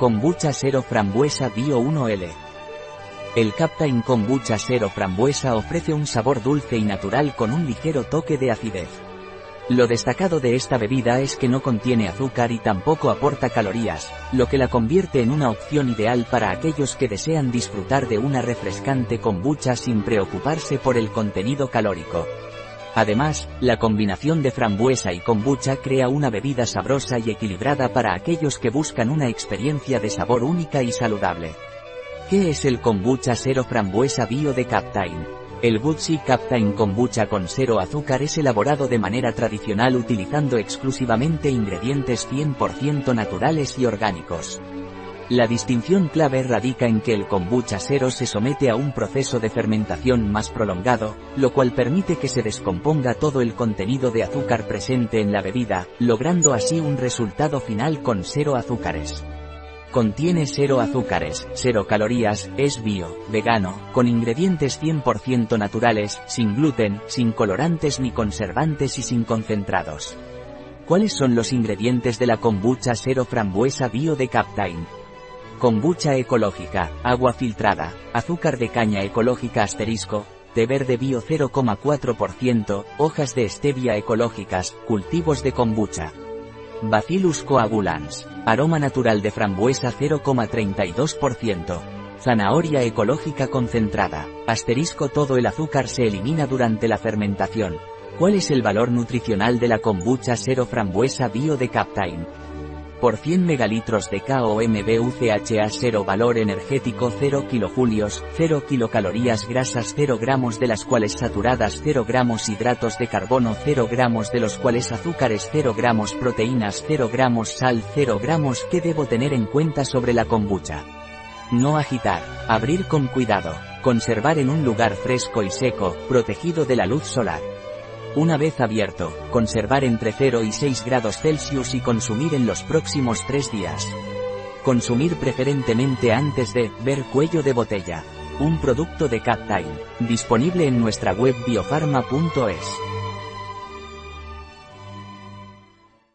Kombucha Cero Frambuesa Bio 1L. El Captain Kombucha Cero Frambuesa ofrece un sabor dulce y natural con un ligero toque de acidez. Lo destacado de esta bebida es que no contiene azúcar y tampoco aporta calorías, lo que la convierte en una opción ideal para aquellos que desean disfrutar de una refrescante kombucha sin preocuparse por el contenido calórico. Además, la combinación de frambuesa y kombucha crea una bebida sabrosa y equilibrada para aquellos que buscan una experiencia de sabor única y saludable. ¿Qué es el kombucha cero frambuesa bio de Captain? El Butsi Captain Kombucha con cero azúcar es elaborado de manera tradicional utilizando exclusivamente ingredientes 100% naturales y orgánicos. La distinción clave radica en que el kombucha cero se somete a un proceso de fermentación más prolongado, lo cual permite que se descomponga todo el contenido de azúcar presente en la bebida, logrando así un resultado final con cero azúcares. Contiene cero azúcares, cero calorías, es bio, vegano, con ingredientes 100% naturales, sin gluten, sin colorantes ni conservantes y sin concentrados. ¿Cuáles son los ingredientes de la kombucha cero frambuesa bio de Captain? Kombucha ecológica, agua filtrada, azúcar de caña ecológica asterisco, té verde bio 0,4%, hojas de stevia ecológicas, cultivos de kombucha. Bacillus coagulans. Aroma natural de frambuesa 0,32%. Zanahoria ecológica concentrada. Asterisco todo el azúcar se elimina durante la fermentación. ¿Cuál es el valor nutricional de la kombucha cero frambuesa bio de Captain? Por 100 megalitros de KOMBUCHA 0 valor energético 0 kilojulios, 0 kilocalorías grasas 0 gramos de las cuales saturadas 0 gramos hidratos de carbono 0 gramos de los cuales azúcares 0 gramos proteínas 0 gramos sal 0 gramos ¿Qué debo tener en cuenta sobre la kombucha? No agitar, abrir con cuidado, conservar en un lugar fresco y seco, protegido de la luz solar. Una vez abierto, conservar entre 0 y 6 grados Celsius y consumir en los próximos 3 días. Consumir preferentemente antes de ver cuello de botella. Un producto de Captain, disponible en nuestra web biofarma.es.